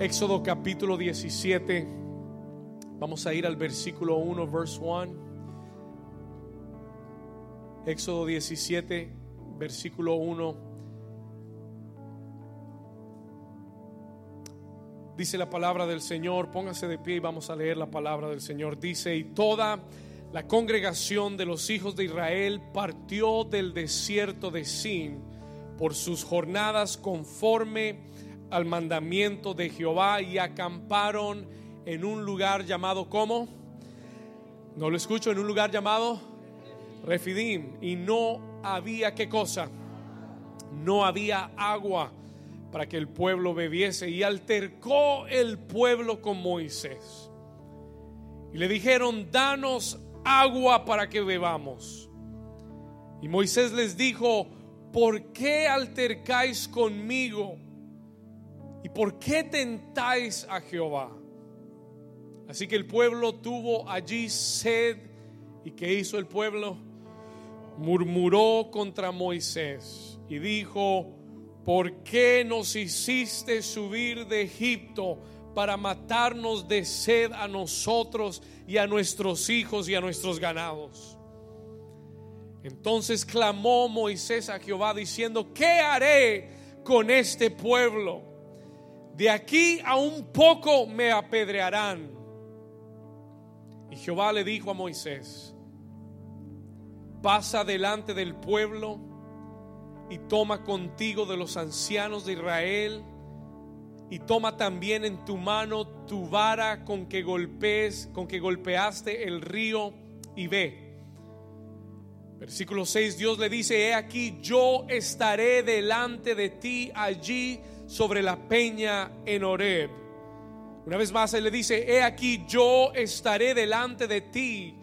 Éxodo capítulo 17. Vamos a ir al versículo 1, verse 1. Éxodo 17, versículo 1. Dice la palabra del Señor, póngase de pie y vamos a leer la palabra del Señor. Dice, y toda la congregación de los hijos de Israel partió del desierto de Sin por sus jornadas conforme al mandamiento de Jehová y acamparon en un lugar llamado ¿cómo? No lo escucho, en un lugar llamado Refidim y no había qué cosa? No había agua para que el pueblo bebiese y altercó el pueblo con Moisés. Y le dijeron, danos agua para que bebamos. Y Moisés les dijo, ¿por qué altercáis conmigo? ¿Y por qué tentáis a Jehová? Así que el pueblo tuvo allí sed. ¿Y qué hizo el pueblo? Murmuró contra Moisés y dijo, ¿por qué nos hiciste subir de Egipto para matarnos de sed a nosotros y a nuestros hijos y a nuestros ganados? Entonces clamó Moisés a Jehová diciendo, ¿qué haré con este pueblo? De aquí a un poco me apedrearán. Y Jehová le dijo a Moisés, pasa delante del pueblo y toma contigo de los ancianos de Israel y toma también en tu mano tu vara con que golpees, con que golpeaste el río y ve. Versículo 6, Dios le dice, he aquí yo estaré delante de ti allí sobre la peña en Horeb. Una vez más Él le dice, he aquí yo estaré delante de ti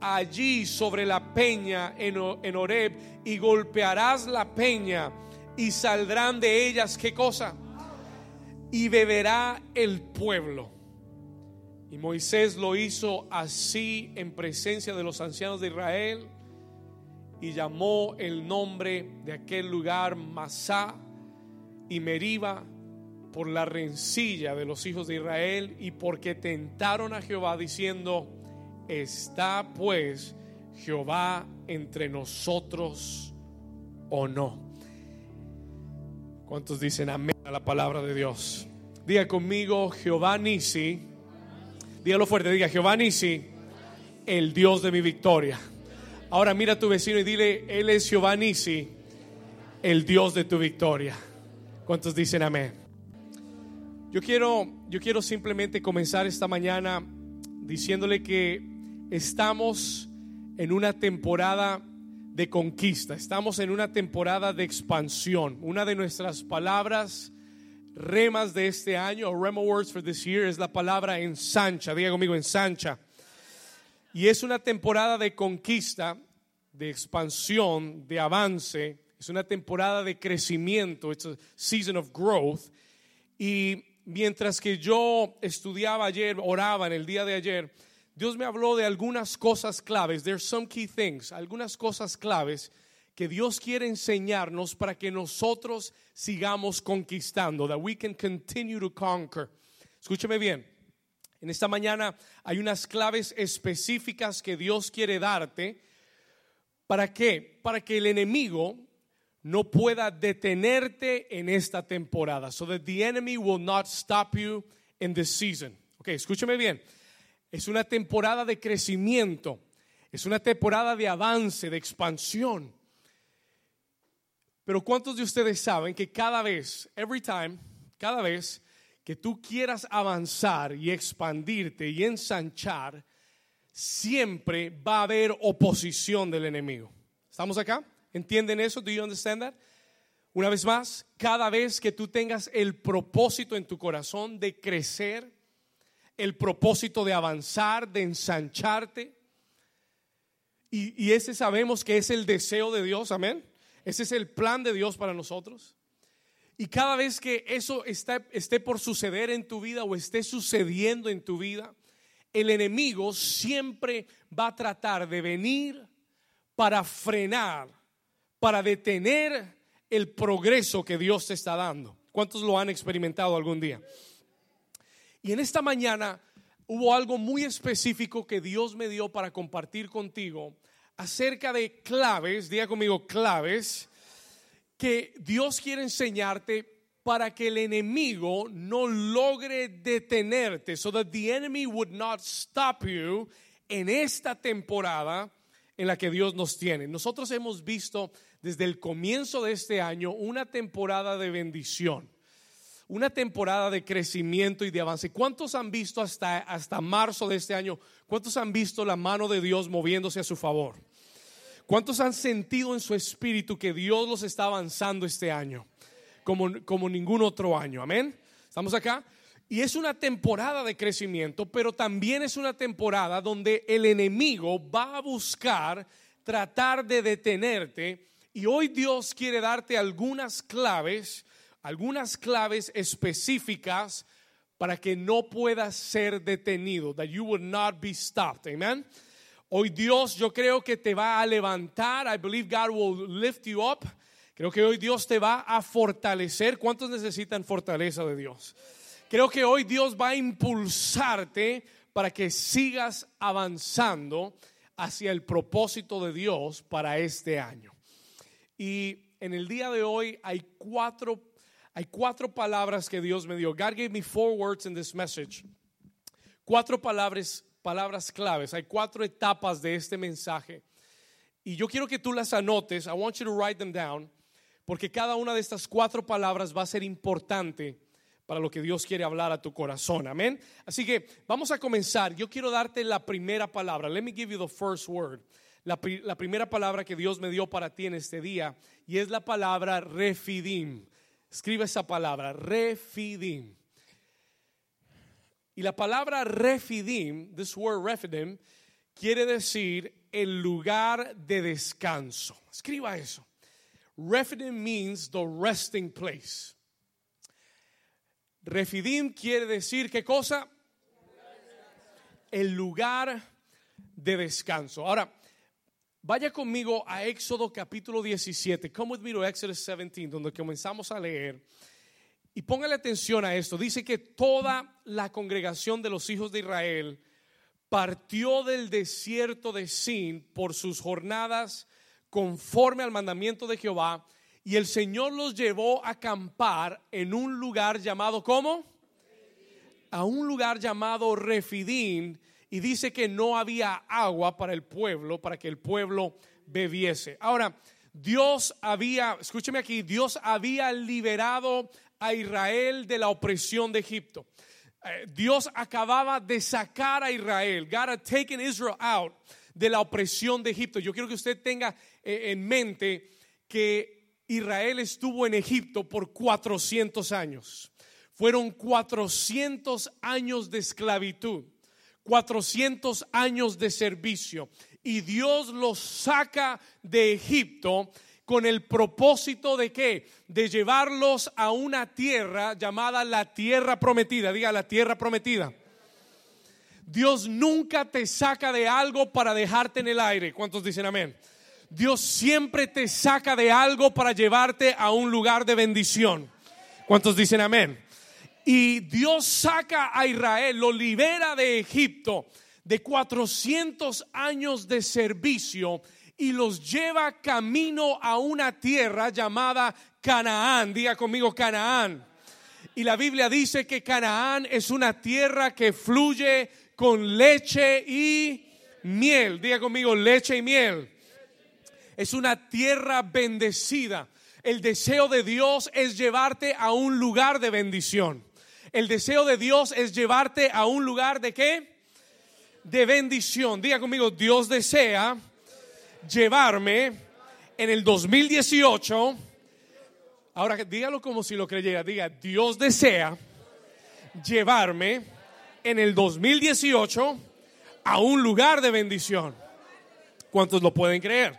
allí sobre la peña en, Horeb y golpearás la peña y saldrán de ellas qué cosa? Y beberá el pueblo. Y Moisés lo hizo así en presencia de los ancianos de Israel y llamó el nombre de aquel lugar Masá y Meriba por la rencilla de los hijos de Israel y porque tentaron a Jehová diciendo, está pues Jehová entre nosotros o no. ¿Cuántos dicen amén a la palabra de Dios? Diga conmigo, Jehová Nisi, dígalo fuerte, diga Jehová Nisi, el Dios de mi victoria. Ahora mira a tu vecino y dile, Él es Nisi, el Dios de tu victoria. ¿Cuántos dicen amén? Yo quiero, yo quiero simplemente comenzar esta mañana diciéndole que estamos en una temporada de conquista, estamos en una temporada de expansión. Una de nuestras palabras remas de este año, o rema words for this year, es la palabra ensancha. Diga conmigo, ensancha. Y es una temporada de conquista, de expansión, de avance es una temporada de crecimiento, it's a season of growth. Y mientras que yo estudiaba ayer, oraba en el día de ayer, Dios me habló de algunas cosas claves. There's some key things, algunas cosas claves que Dios quiere enseñarnos para que nosotros sigamos conquistando, that we can continue to conquer. Escúcheme bien. En esta mañana hay unas claves específicas que Dios quiere darte. ¿Para qué? Para que el enemigo no pueda detenerte en esta temporada. So that the enemy will not stop you in this season. Ok, escúcheme bien. Es una temporada de crecimiento. Es una temporada de avance, de expansión. Pero ¿cuántos de ustedes saben que cada vez, every time, cada vez que tú quieras avanzar y expandirte y ensanchar, siempre va a haber oposición del enemigo? ¿Estamos acá? ¿Entienden eso? Do you understand that? Una vez más, cada vez que tú tengas el propósito en tu corazón de crecer, el propósito de avanzar, de ensancharte, y, y, ese sabemos que es el deseo de Dios, amén. Ese es el plan de Dios para nosotros. Y cada vez que eso está, esté por suceder en tu vida o esté sucediendo en tu vida, el enemigo siempre va a tratar de venir para frenar para detener el progreso que Dios te está dando. ¿Cuántos lo han experimentado algún día? Y en esta mañana hubo algo muy específico que Dios me dio para compartir contigo acerca de claves, diga conmigo claves, que Dios quiere enseñarte para que el enemigo no logre detenerte, so that the enemy would not stop you en esta temporada en la que Dios nos tiene. Nosotros hemos visto desde el comienzo de este año una temporada de bendición, una temporada de crecimiento y de avance. ¿Cuántos han visto hasta, hasta marzo de este año? ¿Cuántos han visto la mano de Dios moviéndose a su favor? ¿Cuántos han sentido en su espíritu que Dios los está avanzando este año? Como, como ningún otro año. Amén. ¿Estamos acá? Y es una temporada de crecimiento, pero también es una temporada donde el enemigo va a buscar tratar de detenerte. Y hoy Dios quiere darte algunas claves, algunas claves específicas para que no puedas ser detenido, that you will not be stopped. Amen. Hoy Dios yo creo que te va a levantar. I believe God will lift you up. Creo que hoy Dios te va a fortalecer. ¿Cuántos necesitan fortaleza de Dios? Creo que hoy Dios va a impulsarte para que sigas avanzando hacia el propósito de Dios para este año. Y en el día de hoy hay cuatro, hay cuatro palabras que Dios me dio. God gave me four words in this message. Cuatro palabras palabras claves. Hay cuatro etapas de este mensaje. Y yo quiero que tú las anotes. I want you to write them down. Porque cada una de estas cuatro palabras va a ser importante para lo que Dios quiere hablar a tu corazón. Amén. Así que vamos a comenzar. Yo quiero darte la primera palabra. Let me give you the first word. La, la primera palabra que Dios me dio para ti en este día. Y es la palabra refidim. Escribe esa palabra, refidim. Y la palabra refidim, this word refidim, quiere decir el lugar de descanso. Escriba eso. Refidim means the resting place. Refidim quiere decir qué cosa? El lugar de descanso. Ahora, vaya conmigo a Éxodo capítulo 17. Come with me to Exodus 17, donde comenzamos a leer. Y póngale atención a esto. Dice que toda la congregación de los hijos de Israel partió del desierto de Sin por sus jornadas conforme al mandamiento de Jehová. Y el Señor los llevó a acampar en un lugar llamado ¿cómo? A un lugar llamado Refidín. Y dice que no había agua para el pueblo, para que el pueblo bebiese. Ahora, Dios había, escúcheme aquí, Dios había liberado a Israel de la opresión de Egipto. Eh, Dios acababa de sacar a Israel. God had taken Israel out de la opresión de Egipto. Yo quiero que usted tenga eh, en mente que Israel estuvo en Egipto por 400 años. Fueron 400 años de esclavitud, 400 años de servicio. Y Dios los saca de Egipto con el propósito de qué? De llevarlos a una tierra llamada la tierra prometida. Diga la tierra prometida. Dios nunca te saca de algo para dejarte en el aire. ¿Cuántos dicen amén? Dios siempre te saca de algo para llevarte a un lugar de bendición. ¿Cuántos dicen amén? Y Dios saca a Israel, lo libera de Egipto de 400 años de servicio y los lleva camino a una tierra llamada Canaán. Diga conmigo Canaán. Y la Biblia dice que Canaán es una tierra que fluye con leche y miel. Diga conmigo leche y miel. Es una tierra bendecida. El deseo de Dios es llevarte a un lugar de bendición. El deseo de Dios es llevarte a un lugar de qué? De bendición. Diga conmigo, Dios desea llevarme en el 2018. Ahora dígalo como si lo creyera. Diga, Dios desea llevarme en el 2018 a un lugar de bendición. ¿Cuántos lo pueden creer?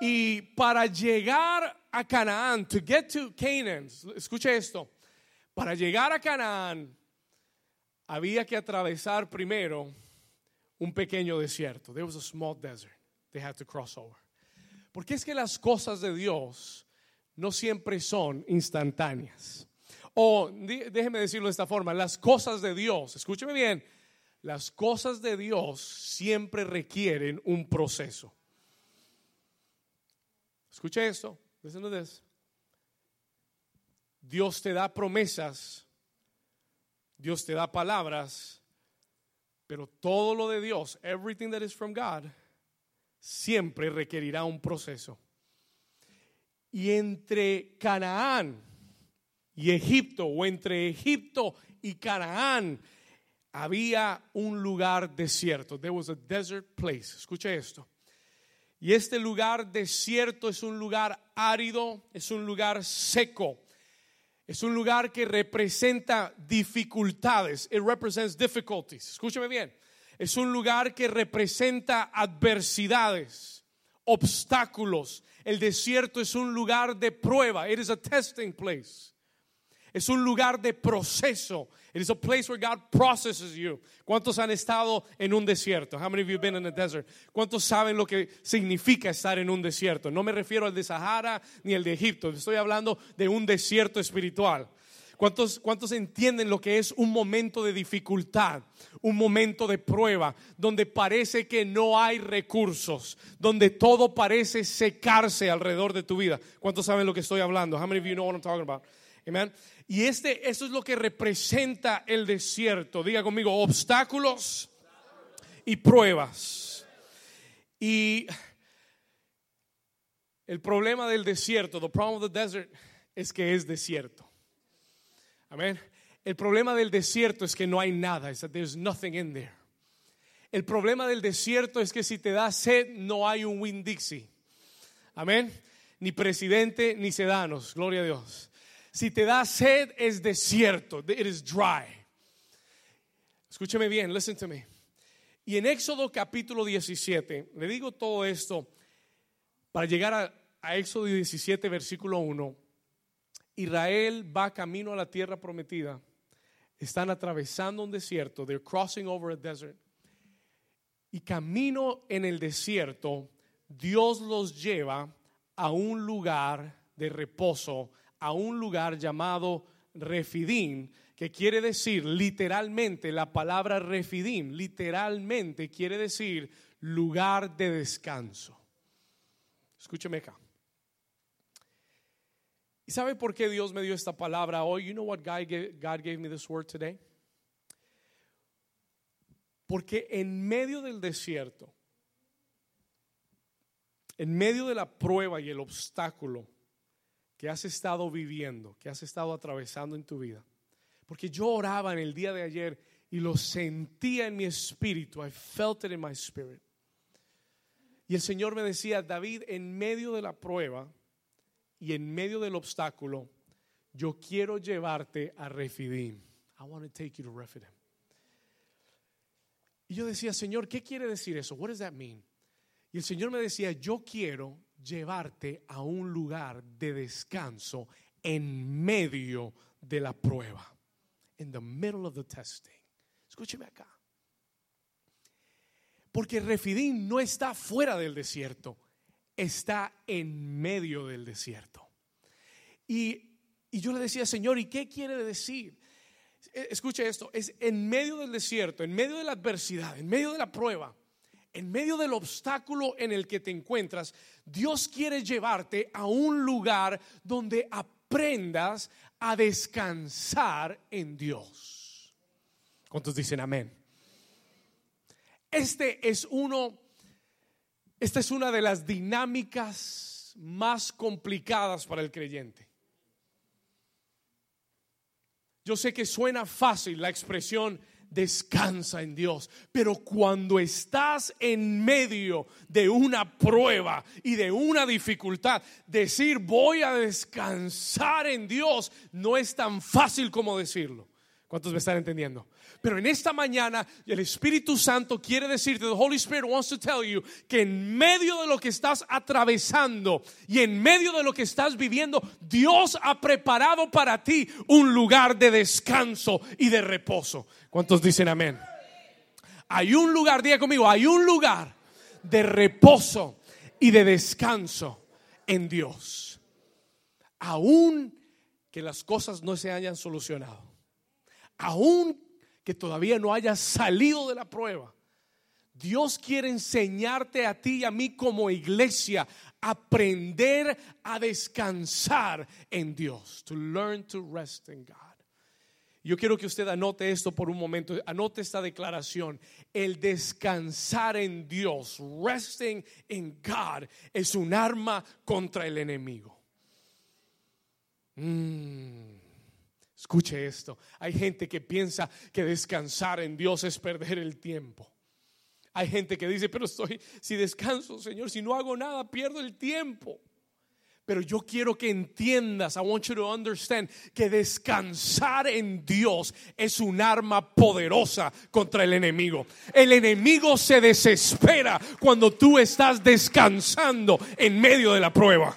Y para llegar a Canaán, to get to Canaan, escuche esto, para llegar a Canaán había que atravesar primero un pequeño desierto. There was a small desert they had to cross over. Porque es que las cosas de Dios no siempre son instantáneas. o déjeme decirlo de esta forma, las cosas de Dios, escúcheme bien, las cosas de Dios siempre requieren un proceso. Escuche esto, Dios te da promesas, Dios te da palabras, pero todo lo de Dios, everything that is from God, siempre requerirá un proceso. Y entre Canaán y Egipto, o entre Egipto y Canaán, había un lugar desierto. There was a desert place. Escuche esto. Y este lugar desierto es un lugar árido, es un lugar seco. Es un lugar que representa dificultades. It represents difficulties. Escúcheme bien. Es un lugar que representa adversidades, obstáculos. El desierto es un lugar de prueba. It is a testing place. Es un lugar de proceso. It is a place where God processes you. ¿Cuántos han estado en un desierto? How many of you been in a desert? ¿Cuántos saben lo que significa estar en un desierto? No me refiero al de Sahara ni al de Egipto. Estoy hablando de un desierto espiritual. ¿Cuántos, ¿Cuántos entienden lo que es un momento de dificultad, un momento de prueba, donde parece que no hay recursos, donde todo parece secarse alrededor de tu vida? ¿Cuántos saben lo que estoy hablando? How many of you know what I'm talking about? Amen. Y este, es lo que representa el desierto. Diga conmigo, obstáculos y pruebas. Y el problema del desierto, the problem of the desert, es que es desierto. Amén. El problema del desierto es que no hay nada, es there's nothing in there. El problema del desierto es que si te da sed no hay un Winn Dixie. Amén. Ni presidente ni sedanos, gloria a Dios. Si te da sed, es desierto. It is dry. Escúcheme bien, listen to me. Y en Éxodo capítulo 17, le digo todo esto para llegar a, a Éxodo 17, versículo 1. Israel va camino a la tierra prometida. Están atravesando un desierto. They're crossing over a desert. Y camino en el desierto, Dios los lleva a un lugar de reposo a un lugar llamado Refidim, que quiere decir literalmente la palabra Refidim, literalmente quiere decir lugar de descanso. Escúcheme acá. ¿Y sabe por qué Dios me dio esta palabra hoy? You know what God gave, God gave me this word today? Porque en medio del desierto, en medio de la prueba y el obstáculo, que has estado viviendo, que has estado atravesando en tu vida. Porque yo oraba en el día de ayer y lo sentía en mi espíritu. I felt it in my spirit. Y el Señor me decía, David, en medio de la prueba y en medio del obstáculo, yo quiero llevarte a Refidim. I want to take you to Refidim. Y yo decía, Señor, ¿qué quiere decir eso? What does that mean? Y el Señor me decía, yo quiero llevarte a un lugar de descanso en medio de la prueba. In the middle of the testing. Escúcheme acá. Porque Refidim no está fuera del desierto, está en medio del desierto. Y, y yo le decía, Señor, ¿y qué quiere decir? E, escuche esto, es en medio del desierto, en medio de la adversidad, en medio de la prueba en medio del obstáculo en el que te encuentras, Dios quiere llevarte a un lugar donde aprendas a descansar en Dios. ¿Cuántos dicen amén? Este es uno, esta es una de las dinámicas más complicadas para el creyente. Yo sé que suena fácil la expresión descansa en Dios. Pero cuando estás en medio de una prueba y de una dificultad, decir voy a descansar en Dios no es tan fácil como decirlo. ¿Cuántos me están entendiendo? Pero en esta mañana el Espíritu Santo quiere decirte, the Holy Spirit wants to tell you que en medio de lo que estás atravesando y en medio de lo que estás viviendo, Dios ha preparado para ti un lugar de descanso y de reposo. ¿Cuántos dicen amén? Hay un lugar, diga conmigo, hay un lugar de reposo y de descanso en Dios. Aún que las cosas no se hayan solucionado, aún que todavía no hayas salido de la prueba, Dios quiere enseñarte a ti y a mí como iglesia aprender a descansar en Dios, to learn to rest in God. Yo quiero que usted anote esto por un momento, anote esta declaración. El descansar en Dios, resting in God, es un arma contra el enemigo. Mm. Escuche esto. Hay gente que piensa que descansar en Dios es perder el tiempo. Hay gente que dice, pero estoy, si descanso, Señor, si no hago nada, pierdo el tiempo. Pero yo quiero que entiendas, I want you to understand, que descansar en Dios es un arma poderosa contra el enemigo. El enemigo se desespera cuando tú estás descansando en medio de la prueba.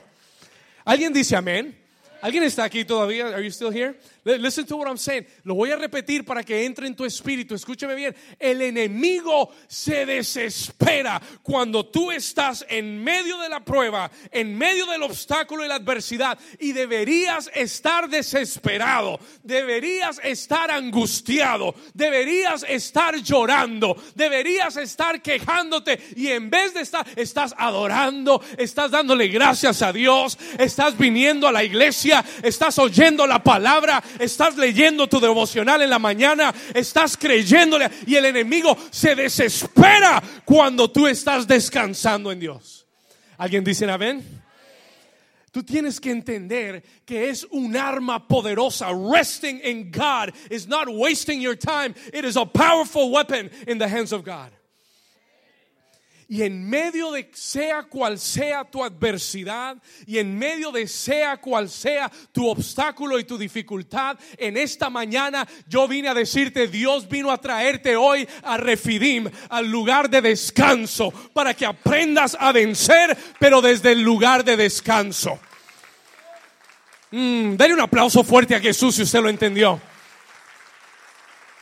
¿Alguien dice amén? ¿Alguien está aquí todavía? Are you still here? Listen to what I'm saying. Lo voy a repetir para que entre en tu espíritu. Escúchame bien. El enemigo se desespera cuando tú estás en medio de la prueba, en medio del obstáculo y la adversidad. Y deberías estar desesperado. Deberías estar angustiado. Deberías estar llorando. Deberías estar quejándote. Y en vez de estar, estás adorando. Estás dándole gracias a Dios. Estás viniendo a la iglesia. Estás oyendo la palabra estás leyendo tu devocional en la mañana, estás creyéndole y el enemigo se desespera cuando tú estás descansando en Dios. ¿Alguien dice amén? Tú tienes que entender que es un arma poderosa. Resting in God is not wasting your time. It is a powerful weapon in the hands of God. Y en medio de sea cual sea tu adversidad y en medio de sea cual sea tu obstáculo y tu dificultad, en esta mañana yo vine a decirte, Dios vino a traerte hoy a Refidim, al lugar de descanso, para que aprendas a vencer, pero desde el lugar de descanso. Mm, dale un aplauso fuerte a Jesús si usted lo entendió.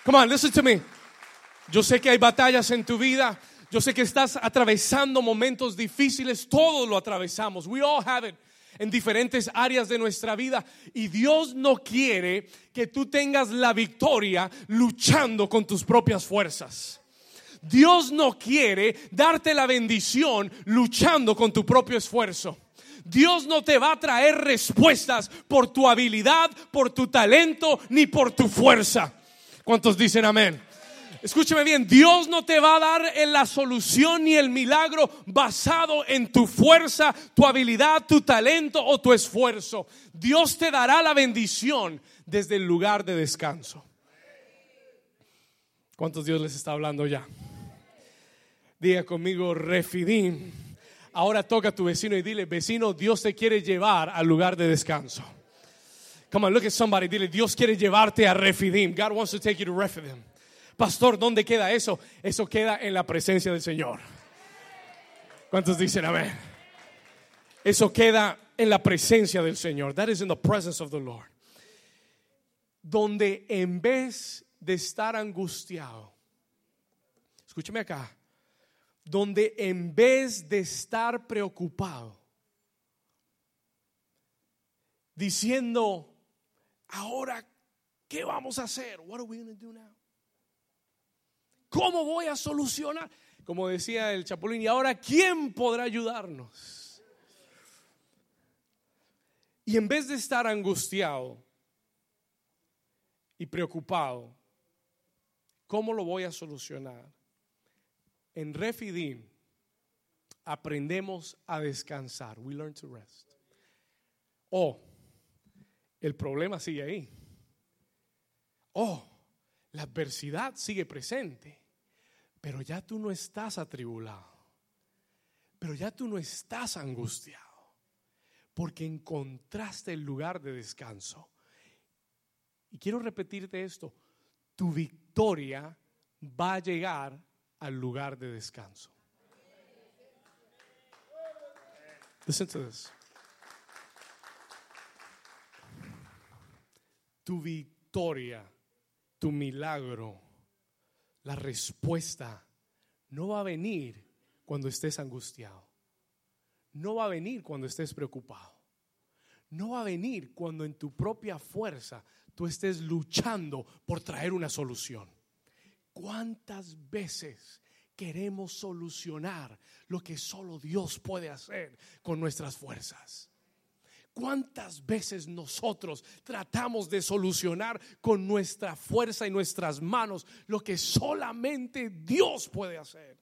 Come on, listen to me. Yo sé que hay batallas en tu vida. Yo sé que estás atravesando momentos difíciles, todos lo atravesamos. We all have it en diferentes áreas de nuestra vida y Dios no quiere que tú tengas la victoria luchando con tus propias fuerzas. Dios no quiere darte la bendición luchando con tu propio esfuerzo. Dios no te va a traer respuestas por tu habilidad, por tu talento, ni por tu fuerza. ¿Cuántos dicen amén? Escúcheme bien, Dios no te va a dar la solución ni el milagro basado en tu fuerza, tu habilidad, tu talento o tu esfuerzo. Dios te dará la bendición desde el lugar de descanso. ¿Cuántos Dios les está hablando ya? Diga conmigo, refidim. Ahora toca a tu vecino y dile, vecino, Dios te quiere llevar al lugar de descanso. Come on, look at somebody. Dile, Dios quiere llevarte a Refidim. God wants to take you to Refidim. Pastor, ¿dónde queda eso? Eso queda en la presencia del Señor. ¿Cuántos dicen amén? Eso queda en la presencia del Señor. That is in the presence of the Lord. Donde en vez de estar angustiado, escúcheme acá, donde en vez de estar preocupado, diciendo, ahora, ¿qué vamos a hacer? What are we going to? ¿Cómo voy a solucionar? Como decía el Chapulín, y ahora, ¿quién podrá ayudarnos? Y en vez de estar angustiado y preocupado, ¿cómo lo voy a solucionar? En Refidim aprendemos a descansar. We learn to rest. Oh, el problema sigue ahí. Oh, la adversidad sigue presente. Pero ya tú no estás atribulado. Pero ya tú no estás angustiado. Porque encontraste el lugar de descanso. Y quiero repetirte esto. Tu victoria va a llegar al lugar de descanso. Listen to this. Tu victoria, tu milagro la respuesta no va a venir cuando estés angustiado. No va a venir cuando estés preocupado. no va a venir cuando en tu propia fuerza tú estés luchando por traer una solución. ¿Cuántas veces queremos solucionar lo que solo Dios puede hacer con nuestras fuerzas? ¿Cuántas veces nosotros tratamos de solucionar con nuestra fuerza y nuestras manos lo que solamente Dios puede hacer?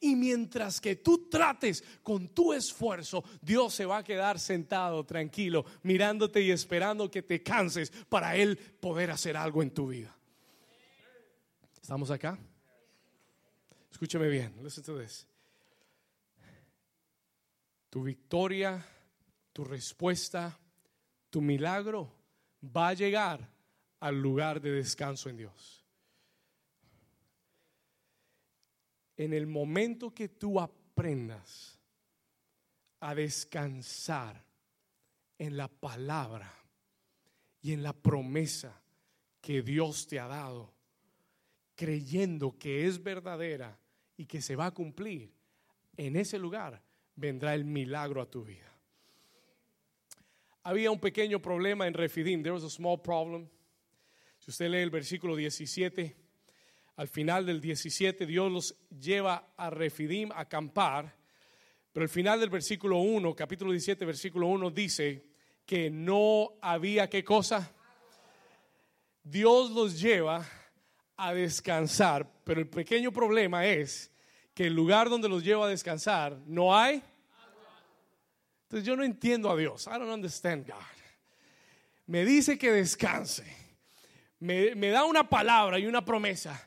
Y mientras que tú trates con tu esfuerzo, Dios se va a quedar sentado tranquilo, mirándote y esperando que te canses para Él poder hacer algo en tu vida. ¿Estamos acá? Escúchame bien, listen to this. Tu victoria, tu respuesta, tu milagro va a llegar al lugar de descanso en Dios. En el momento que tú aprendas a descansar en la palabra y en la promesa que Dios te ha dado, creyendo que es verdadera y que se va a cumplir, en ese lugar vendrá el milagro a tu vida. Había un pequeño problema en Refidim. There was a small problem. Si usted lee el versículo 17, al final del 17, Dios los lleva a Refidim a acampar. Pero al final del versículo 1, capítulo 17, versículo 1, dice que no había qué cosa. Dios los lleva a descansar, pero el pequeño problema es que el lugar donde los lleva a descansar no hay. Entonces yo no entiendo a Dios. I don't understand God. Me dice que descanse. Me, me da una palabra y una promesa.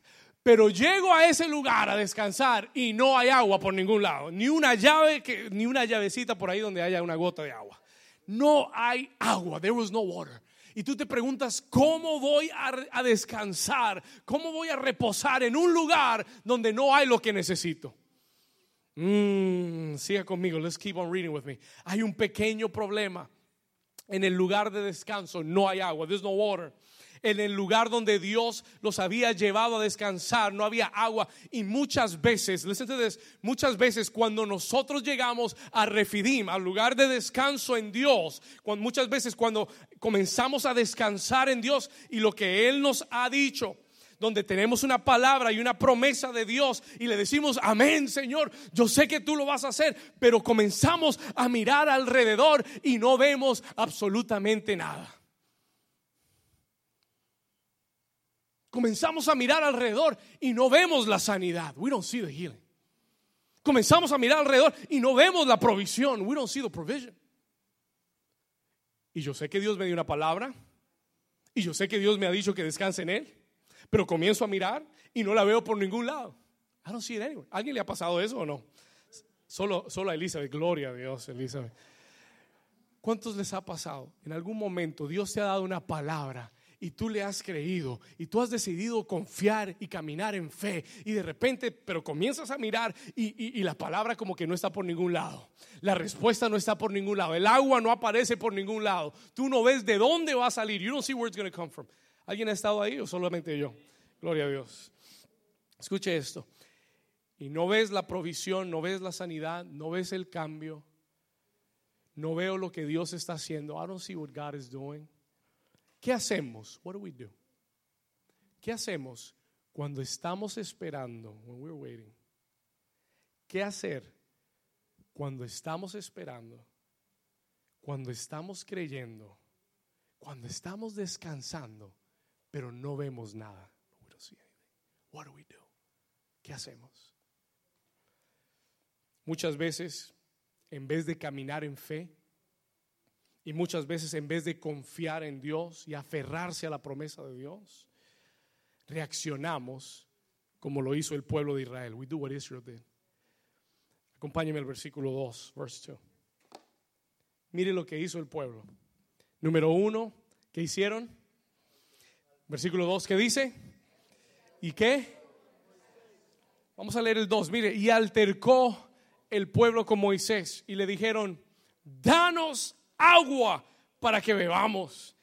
Pero llego a ese lugar a descansar y no hay agua por ningún lado. Ni una llave, que, ni una llavecita por ahí donde haya una gota de agua. No hay agua. There was no water. Y tú te preguntas, ¿cómo voy a, descansar? ¿Cómo voy a reposar en un lugar donde no hay lo que necesito? Mm, siga conmigo, let's keep on reading with me. Hay un pequeño problema. En el lugar de descanso no hay agua, there's no water en el lugar donde Dios los había llevado a descansar, no había agua. Y muchas veces, listen to this, muchas veces cuando nosotros llegamos a Refidim, al lugar de descanso en Dios, cuando, muchas veces cuando comenzamos a descansar en Dios y lo que Él nos ha dicho, donde tenemos una palabra y una promesa de Dios y le decimos, amén Señor, yo sé que tú lo vas a hacer, pero comenzamos a mirar alrededor y no vemos absolutamente nada. comenzamos a mirar alrededor y no vemos la sanidad. We don't see the healing. Comenzamos a mirar alrededor y no vemos la provisión. We don't see the provision. Y yo sé que Dios me dio una palabra y yo sé que Dios me ha dicho que descanse en él, pero comienzo a mirar y no la veo por ningún lado. I don't see it anywhere. ¿Alguien le ha pasado eso o no? Solo, solo a Elizabeth, gloria a Dios, Elizabeth. ¿Cuántos les ha pasado? En algún momento Dios te ha dado una palabra y tú le has creído y tú has decidido confiar y caminar en fe y de repente, pero comienzas a mirar y, la palabra como que no está por ningún lado. La respuesta no está por ningún lado. El agua no aparece por ningún lado. Tú no ves de dónde va a salir. You don't see where it's going to come from. ¿Alguien ha estado ahí o solamente yo? Gloria a Dios. Escuche esto. Y no ves la provisión, no ves la sanidad, no ves el cambio. No veo lo que Dios está haciendo. I don't see what God is doing. ¿Qué hacemos? What do we do? ¿Qué hacemos cuando estamos esperando? When we're waiting. ¿Qué hacer cuando estamos esperando? Cuando estamos creyendo, cuando estamos descansando, pero no vemos nada. What do we do? ¿Qué hacemos? Muchas veces, en vez de caminar en fe, y muchas veces en vez de confiar en Dios y aferrarse a la promesa de Dios, reaccionamos como lo hizo el pueblo de Israel. We. Acompáñeme al versículo 2, verse 2. Mire lo que hizo el pueblo. Número uno, ¿qué hicieron? Versículo 2, ¿qué dice? ¿Y qué? Vamos a leer el 2. Mire, y altercó el pueblo con Moisés y le dijeron, danos agua para que bebamos.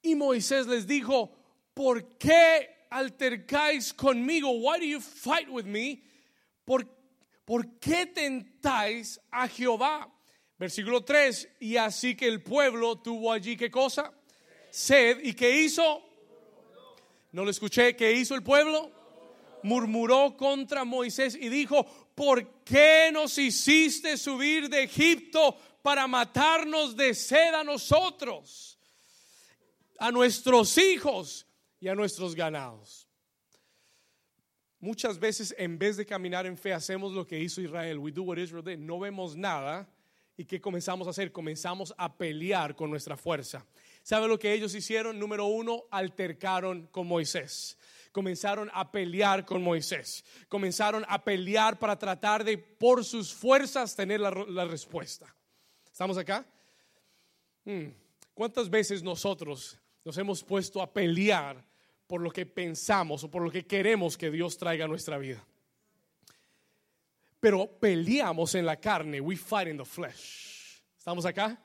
Y Moisés les dijo, ¿por qué altercáis conmigo? Why do you fight with me? ¿Por, ¿por qué tentáis a Jehová? Versículo 3, y así que el pueblo tuvo allí qué cosa? Sed. ¿Y qué hizo? No lo escuché. ¿Qué hizo el pueblo? Murmuró contra Moisés y dijo, ¿por qué nos hiciste subir de Egipto para matarnos de sed a nosotros, a nuestros hijos y a nuestros ganados? Muchas veces en vez de caminar en fe hacemos lo que hizo Israel. We do what Israel did. No vemos nada. ¿Y qué comenzamos a hacer? Comenzamos a pelear con nuestra fuerza. ¿Sabe lo que ellos hicieron? Número uno, altercaron con Moisés. Comenzaron a pelear con Moisés. Comenzaron a pelear para tratar de, por sus fuerzas, tener la, respuesta. ¿Estamos acá? Hmm. ¿Cuántas veces nosotros nos hemos puesto a pelear por lo que pensamos o por lo que queremos que Dios traiga a nuestra vida. Pero peleamos en la carne, we fight in the flesh. ¿Estamos acá?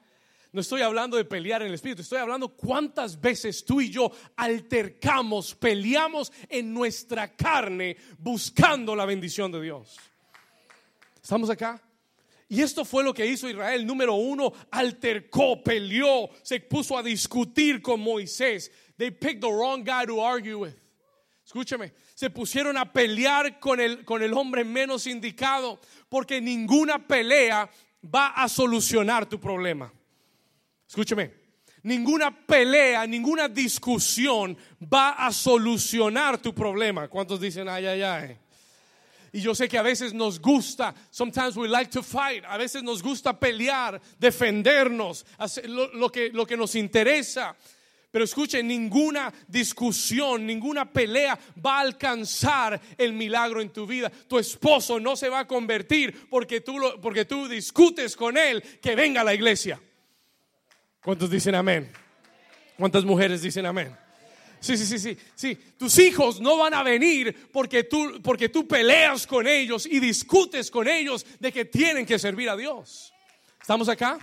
No estoy hablando de pelear en el espíritu, estoy hablando cuántas veces tú y yo altercamos, peleamos en nuestra carne buscando la bendición de Dios. ¿Estamos acá? Y esto fue lo que hizo Israel. Número uno, altercó, peleó, se puso a discutir con Moisés. They picked the wrong guy to argue with. Escúcheme, se pusieron a pelear con el, con el hombre menos indicado porque ninguna pelea va a solucionar tu problema. Escúcheme, ninguna pelea, ninguna discusión va a solucionar tu problema. ¿Cuántos dicen ay, ay, ay? Y yo sé que a veces nos gusta, sometimes we like to fight, a veces nos gusta pelear, defendernos, hacer lo, que, lo que nos interesa. Pero escuche, ninguna discusión, ninguna pelea va a alcanzar el milagro en tu vida. Tu esposo no se va a convertir porque tú, porque tú discutes con él que venga a la iglesia. ¿Cuántos dicen amén? ¿Cuántas mujeres dicen amén? Sí, sí, sí, sí, sí. Tus hijos no van a venir porque tú, porque tú peleas con ellos y discutes con ellos de que tienen que servir a Dios. ¿Estamos acá?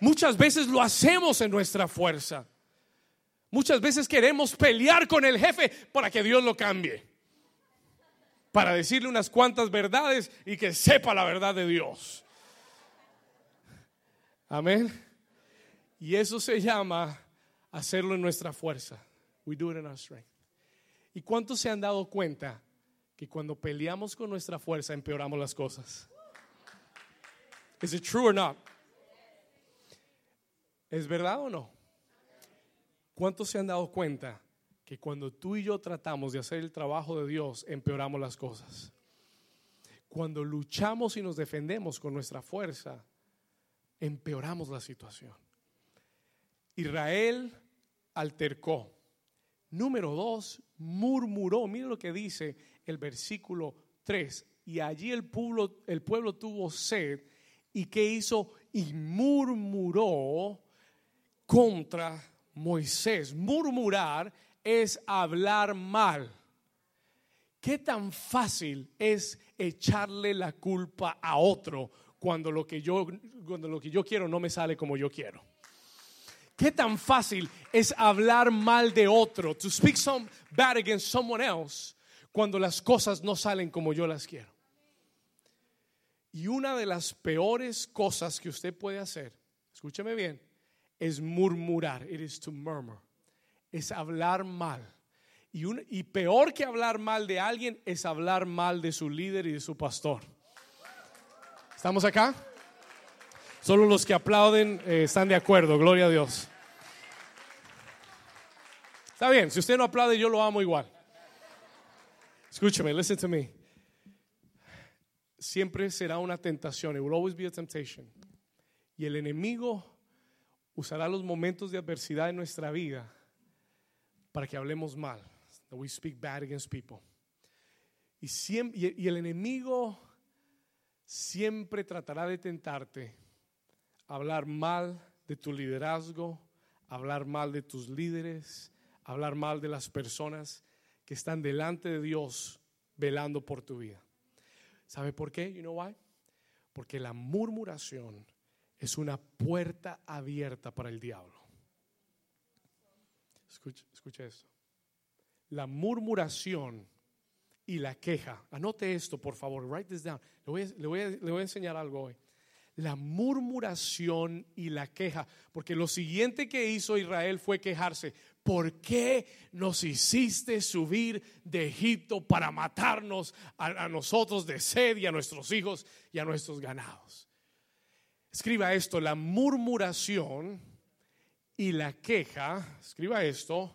Muchas veces lo hacemos en nuestra fuerza. Muchas veces queremos pelear con el jefe para que Dios lo cambie. Para decirle unas cuantas verdades y que sepa la verdad de Dios. Amén. Y eso se llama hacerlo en nuestra fuerza. We do it in our strength. ¿Y cuántos se han dado cuenta que cuando peleamos con nuestra fuerza empeoramos las cosas? Is it true or not? ¿Es verdad o no? ¿Cuántos se han dado cuenta que cuando tú y yo tratamos de hacer el trabajo de Dios empeoramos las cosas? Cuando luchamos y nos defendemos con nuestra fuerza, empeoramos la situación. Israel altercó Número dos, murmuró. Mire lo que dice el versículo 3. Y allí el pueblo, el pueblo tuvo sed. ¿Y qué hizo? Y murmuró contra Moisés. Murmurar es hablar mal. ¿Qué tan fácil es echarle la culpa a otro cuando lo que yo, cuando lo que yo quiero no me sale como yo quiero? ¿Qué tan fácil es hablar mal de otro? To speak some bad against someone else cuando las cosas no salen como yo las quiero. Y una de las peores cosas que usted puede hacer, escúcheme bien, es murmurar. It is to murmur. Es hablar mal. Y, peor que hablar mal de alguien es hablar mal de su líder y de su pastor. ¿Estamos acá? Solo los que aplauden eh, están de acuerdo, gloria a Dios. Está bien, si usted no aplaude, yo lo amo igual. Escúcheme, listen to me. Siempre será una tentación, it will always be a temptation. Y el enemigo usará los momentos de adversidad en nuestra vida para que hablemos mal, that we speak bad against people. Y, siempre, y el enemigo siempre tratará de tentarte hablar mal de tu liderazgo, hablar mal de tus líderes, hablar mal de las personas que están delante de Dios velando por tu vida. ¿Sabe por qué? You know why? Porque la murmuración es una puerta abierta para el diablo. Escuche, esto. La murmuración y la queja. Anote esto, por favor. Write this down. le voy a enseñar algo hoy. La murmuración y la queja, porque lo siguiente que hizo Israel fue quejarse. ¿Por qué nos hiciste subir de Egipto para matarnos a, nosotros de sed y a nuestros hijos y a nuestros ganados? Escriba esto, la murmuración y la queja, escriba esto,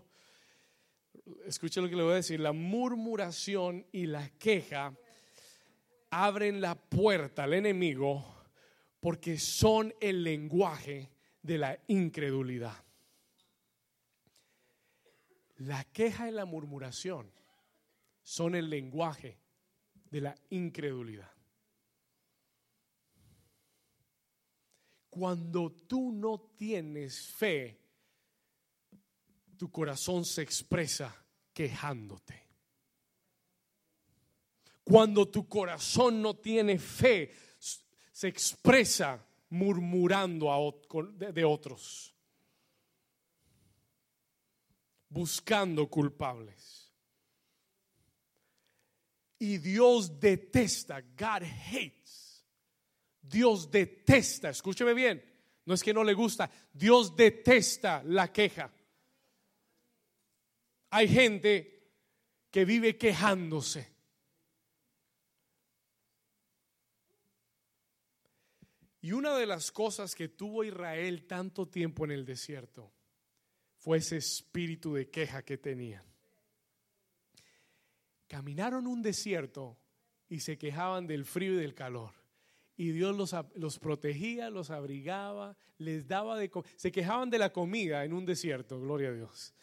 escuche lo que le voy a decir, la murmuración y la queja abren la puerta al enemigo porque son el lenguaje de la incredulidad. La queja y la murmuración son el lenguaje de la incredulidad. Cuando tú no tienes fe, tu corazón se expresa quejándote. Cuando tu corazón no tiene fe, se expresa murmurando de otros, buscando culpables. Y Dios detesta, God hates. Dios detesta, escúcheme bien, no es que no le gusta, Dios detesta la queja. Hay gente que vive quejándose. Y una de las cosas que tuvo Israel tanto tiempo en el desierto fue ese espíritu de queja que tenían. Caminaron un desierto y se quejaban del frío y del calor. Y Dios los, los protegía, los abrigaba, les daba de Se quejaban de la comida en un desierto, gloria a Dios.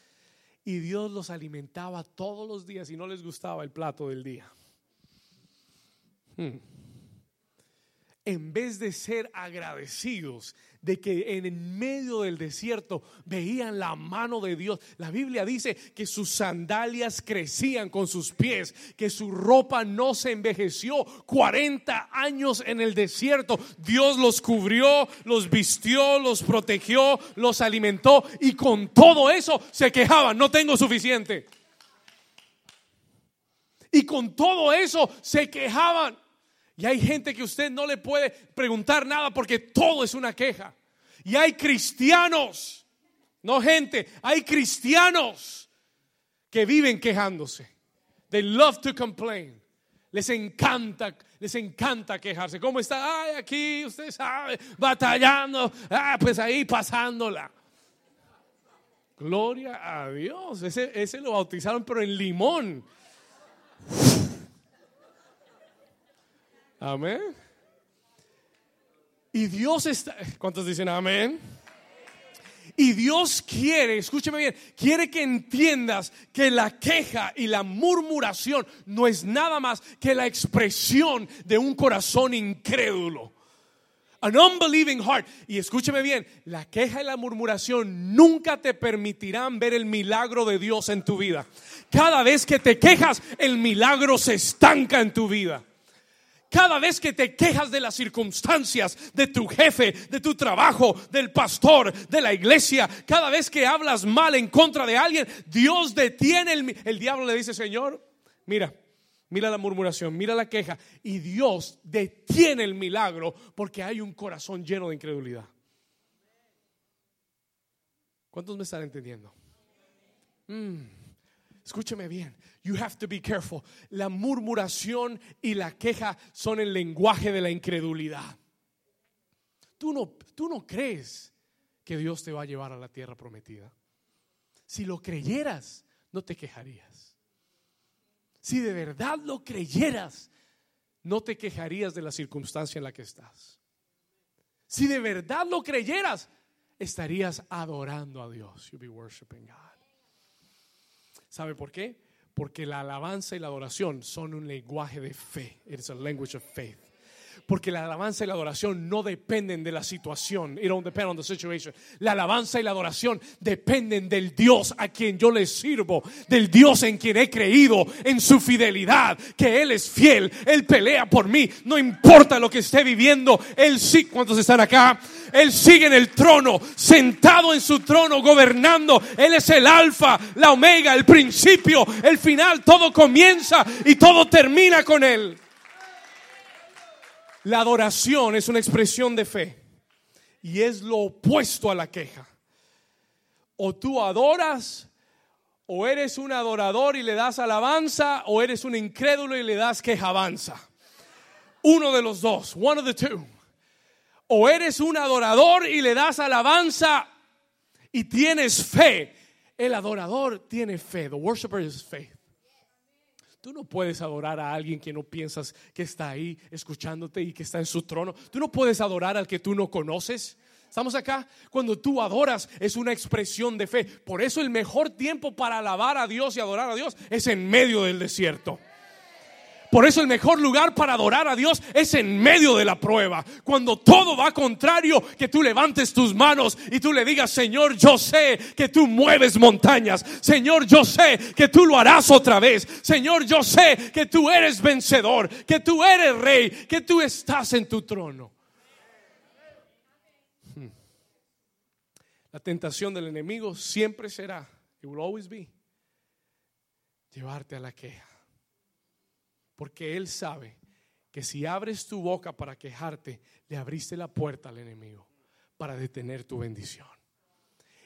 Y Dios los alimentaba todos los días y no les gustaba el plato del día. Hmm en vez de ser agradecidos de que en medio del desierto veían la mano de Dios. La Biblia dice que sus sandalias crecían con sus pies, que su ropa no se envejeció. 40 años en el desierto. Dios los cubrió, los vistió, los protegió, los alimentó y con todo eso se quejaban, no tengo suficiente. Y con todo eso se quejaban. Y hay gente que usted no le puede preguntar nada porque todo es una queja. Y hay cristianos, no gente, hay cristianos que viven quejándose. They love to complain. Les encanta, les encanta quejarse. ¿Cómo está? Ay, aquí, usted sabe, batallando. Ah, pues ahí pasándola. Gloria a Dios. Ese, ese lo bautizaron, pero en limón. Amén. Y Dios está, ¿cuántos dicen amén? Y Dios quiere, escúcheme bien, quiere que entiendas que la queja y la murmuración no es nada más que la expresión de un corazón incrédulo. An unbelieving heart. Y escúcheme bien, la queja y la murmuración nunca te permitirán ver el milagro de Dios en tu vida. Cada vez que te quejas, el milagro se estanca en tu vida. Cada vez que te quejas de las circunstancias, de tu jefe, de tu trabajo, del pastor, de la iglesia, cada vez que hablas mal en contra de alguien, Dios detiene el, el diablo le dice, Señor, mira, mira la murmuración, mira la queja, y Dios detiene el milagro porque hay un corazón lleno de incredulidad. ¿Cuántos me están entendiendo? Mm. Escúcheme bien. You have to be careful. La murmuración y la queja son el lenguaje de la incredulidad. Tú no, tú no crees que Dios te va a llevar a la tierra prometida. Si lo creyeras, no te quejarías. Si de verdad lo creyeras, no te quejarías de la circunstancia en la que estás. Si de verdad lo creyeras, estarías adorando a Dios. You'll be worshiping God. ¿Sabe por qué? Porque la alabanza y la adoración son un lenguaje de fe. It's a language of faith. Porque la alabanza y la adoración no dependen de la situación. It don't depend on the situation. La alabanza y la adoración dependen del Dios a quien yo le sirvo, del Dios en quien he creído, en su fidelidad, que Él es fiel, Él pelea por mí, no importa lo que esté viviendo, Él sí, ¿cuántos están acá? Él sigue en el trono, sentado en su trono, gobernando. Él es el alfa, la omega, el principio, el final, todo comienza y todo termina con Él. La adoración es una expresión de fe y es lo opuesto a la queja. O tú adoras, o eres un adorador y le das alabanza, o eres un incrédulo y le das quejabanza. Uno de los dos, one of the two. O eres un adorador y le das alabanza y tienes fe. El adorador tiene fe. The worshiper is faith. Tú no puedes adorar a alguien que no piensas que está ahí escuchándote y que está en su trono. Tú no puedes adorar al que tú no conoces. ¿Estamos acá? Cuando tú adoras es una expresión de fe. Por eso el mejor tiempo para alabar a Dios y adorar a Dios es en medio del desierto. Por eso el mejor lugar para adorar a Dios es en medio de la prueba. Cuando todo va contrario, que tú levantes tus manos y tú le digas, Señor, yo sé que tú mueves montañas. Señor, yo sé que tú lo harás otra vez. Señor, yo sé que tú eres vencedor, que tú eres rey, que tú estás en tu trono. Hmm. La tentación del enemigo siempre será, it will always be, llevarte a la queja. Porque Él sabe que si abres tu boca para quejarte, le abriste la puerta al enemigo para detener tu bendición.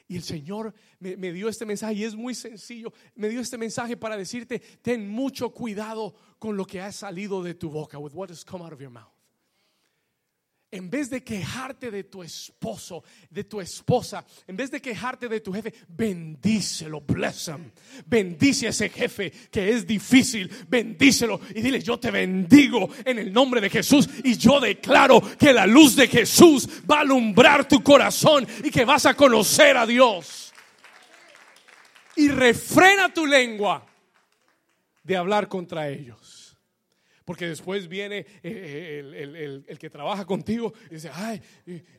Y el Señor me, dio este mensaje y es muy sencillo. Me dio este mensaje para decirte, ten mucho cuidado con lo que ha salido de tu boca, with what has come out of your mouth en vez de quejarte de tu esposo, de tu esposa, en vez de quejarte de tu jefe, bendícelo, bless him. Bendice a ese jefe que es difícil, bendícelo y dile, yo te bendigo en el nombre de Jesús y yo declaro que la luz de Jesús va a alumbrar tu corazón y que vas a conocer a Dios. Y refrena tu lengua de hablar contra ellos. Porque después viene eh, eh, el, que trabaja contigo y dice, ay,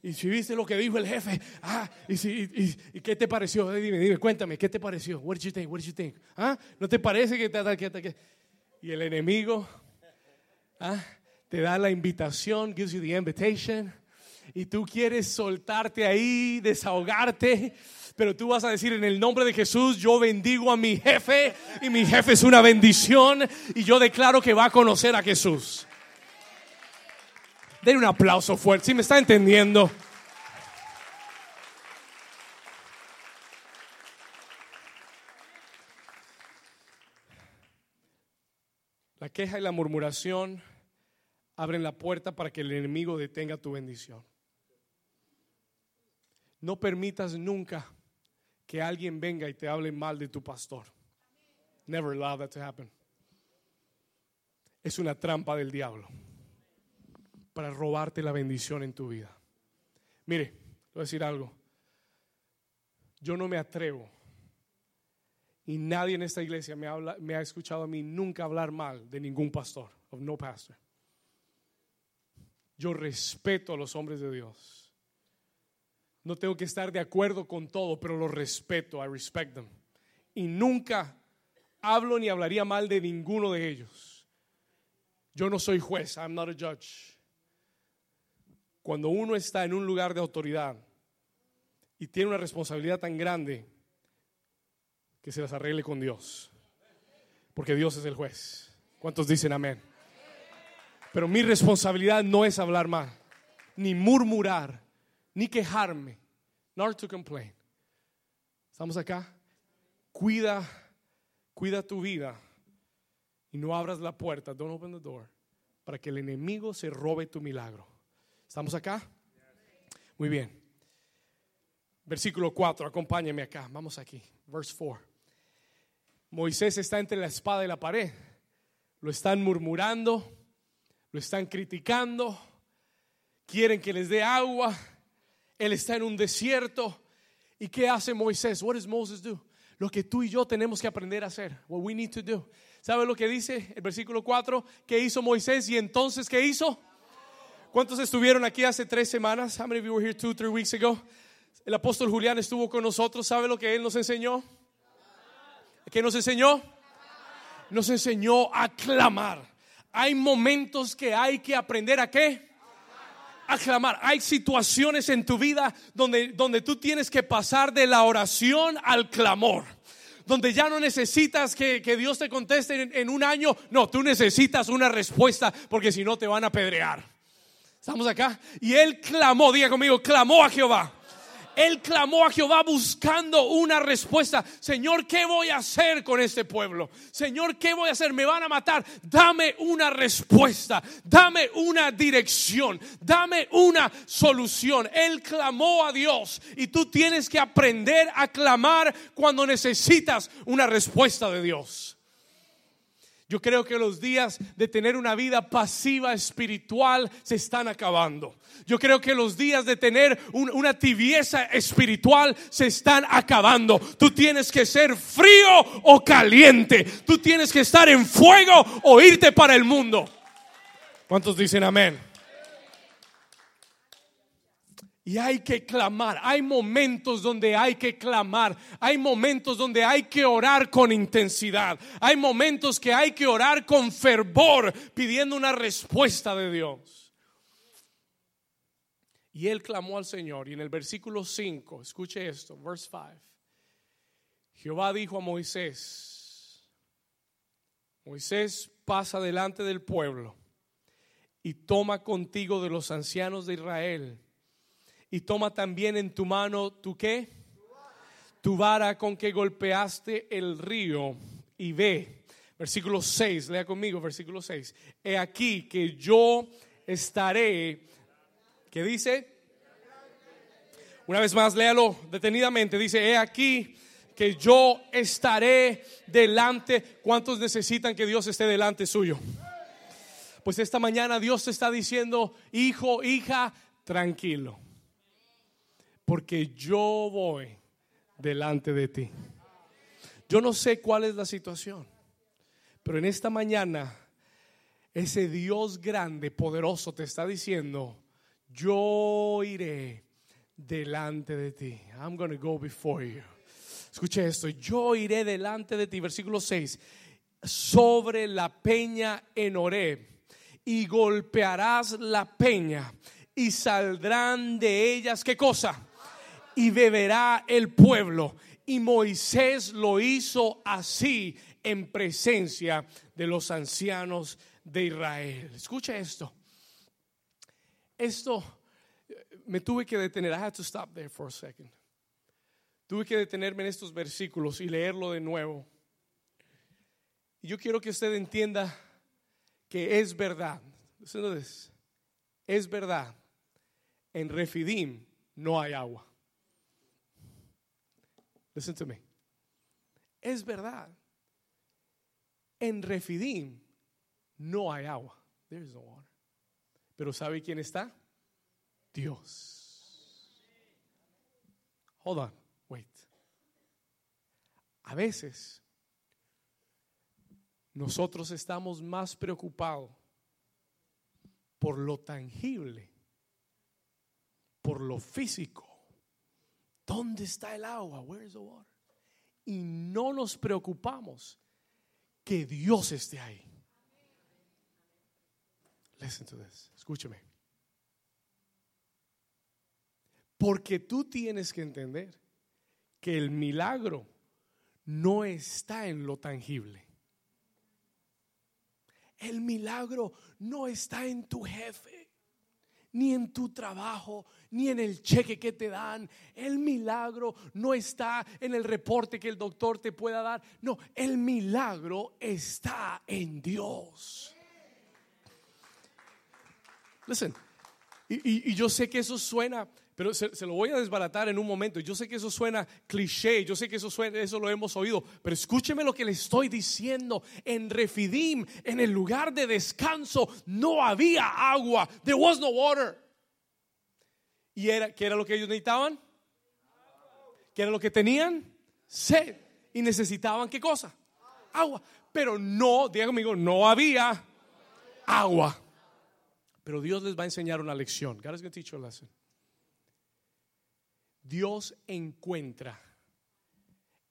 y, si viste lo que dijo el jefe, ah, y, si, y, qué te pareció, dime, dime, cuéntame, ¿qué te pareció? What did you think? What did you think? ¿Ah? ¿No te parece que te, que, que, Y el enemigo ¿ah? te da la invitación, gives you the invitation, y tú quieres soltarte ahí, desahogarte pero tú vas a decir en el nombre de Jesús, yo bendigo a mi jefe y mi jefe es una bendición y yo declaro que va a conocer a Jesús. Den un aplauso fuerte, si me está entendiendo. La queja y la murmuración abren la puerta para que el enemigo detenga tu bendición. No permitas nunca que alguien venga y te hable mal de tu pastor. Never allow that to happen. Es una trampa del diablo para robarte la bendición en tu vida. Mire, voy a decir algo. Yo no me atrevo y nadie en esta iglesia me, habla, me ha escuchado a mí nunca hablar mal de ningún pastor, of no pastor. Yo respeto a los hombres de Dios. No tengo que estar de acuerdo con todo, pero lo respeto. I respect them. Y nunca hablo ni hablaría mal de ninguno de ellos. Yo no soy juez. I'm not a judge. Cuando uno está en un lugar de autoridad y tiene una responsabilidad tan grande, que se las arregle con Dios. Porque Dios es el juez. ¿Cuántos dicen amén? Pero mi responsabilidad no es hablar mal, ni murmurar, ni quejarme, nor to complain. ¿Estamos acá? Cuida, cuida tu vida y no abras la puerta, don't open the door, para que el enemigo se robe tu milagro. ¿Estamos acá? Muy bien. Versículo 4, acompáñeme acá, vamos aquí, verse 4. Moisés está entre la espada y la pared. Lo están murmurando, lo están criticando, quieren que les dé agua él está en un desierto. ¿Y qué hace Moisés? What does Moses do? Lo que tú y yo tenemos que aprender a hacer. What we need to do. ¿Sabe lo que dice el versículo 4? ¿Qué hizo Moisés? Y entonces, ¿qué hizo? ¿Cuántos estuvieron aquí hace tres semanas? How many of you were here two, three weeks ago? El apóstol Julián estuvo con nosotros. ¿Sabe lo que él nos enseñó? ¿Qué nos enseñó? Nos enseñó a clamar. Hay momentos que hay que aprender a qué? Aclamar. Hay situaciones en tu vida donde, donde tú tienes que pasar de la oración al clamor. Donde ya no necesitas que, Dios te conteste en, en un año. No, tú necesitas una respuesta porque si no te van a pedrear. Estamos acá. Y él clamó, diga conmigo, clamó a Jehová. Él clamó a Jehová buscando una respuesta. Señor, ¿qué voy a hacer con este pueblo? Señor, ¿qué voy a hacer? Me van a matar. Dame una respuesta. Dame una dirección. Dame una solución. Él clamó a Dios y tú tienes que aprender a clamar cuando necesitas una respuesta de Dios. Yo creo que los días de tener una vida pasiva espiritual se están acabando. Yo creo que los días de tener una tibieza espiritual se están acabando. Tú tienes que ser frío o caliente. Tú tienes que estar en fuego o irte para el mundo. ¿Cuántos dicen amén? Y hay que clamar. Hay momentos donde hay que clamar. Hay momentos donde hay que orar con intensidad. Hay momentos que hay que orar con fervor pidiendo una respuesta de Dios. Y él clamó al Señor. Y en el versículo 5, escuche esto, verse 5. Jehová dijo a Moisés, Moisés pasa delante del pueblo y toma contigo de los ancianos de Israel y toma también en tu mano tu qué? Tu vara con que golpeaste el río y ve. Versículo 6, lea conmigo, versículo 6. He aquí que yo estaré, ¿qué dice? Una vez más, léalo detenidamente. Dice, he aquí que yo estaré delante. ¿Cuántos necesitan que Dios esté delante suyo? Pues esta mañana Dios te está diciendo, hijo, hija, tranquilo porque yo voy delante de ti. Yo no sé cuál es la situación, pero en esta mañana ese Dios grande, poderoso, te está diciendo, yo iré delante de ti. I'm going to go before you. Escuche esto, yo iré delante de ti, versículo 6, sobre la peña en Oreb y golpearás la peña y saldrán de ellas, ¿qué cosa? Y beberá el pueblo. Y Moisés lo hizo así en presencia de los ancianos de Israel. Escucha esto. Esto me tuve que detener. I had to stop there for a second. Tuve que detenerme en estos versículos y leerlo de nuevo. Yo quiero que usted entienda que es verdad. Es verdad. En Refidim no hay agua. Listen to me. Es verdad. En Refidim no hay agua. There is no water. Pero ¿sabe quién está? Dios. Hold on, wait. A veces nosotros estamos más preocupados por lo tangible, por lo físico, ¿Dónde está el agua? Where the water? Y no nos preocupamos que Dios esté ahí. Listen to this. Escúchame. Porque tú tienes que entender que el milagro no está en lo tangible. El milagro no está en tu jefe ni en tu trabajo, ni en el cheque que te dan. El milagro no está en el reporte que el doctor te pueda dar. No, el milagro está en Dios. Listen, y, yo sé que eso suena, pero se, lo voy a desbaratar en un momento. Yo sé que eso suena cliché, yo sé que eso suena, eso lo hemos oído, pero escúcheme lo que le estoy diciendo. En Refidim, en el lugar de descanso, no había agua. There was no water. ¿Y era, qué era lo que ellos necesitaban? ¿Qué era lo que tenían? Sed. ¿Y necesitaban qué cosa? Agua. Pero no, diga conmigo, no había agua. Pero Dios les va a enseñar una lección. God is going to teach you a lesson. Dios encuentra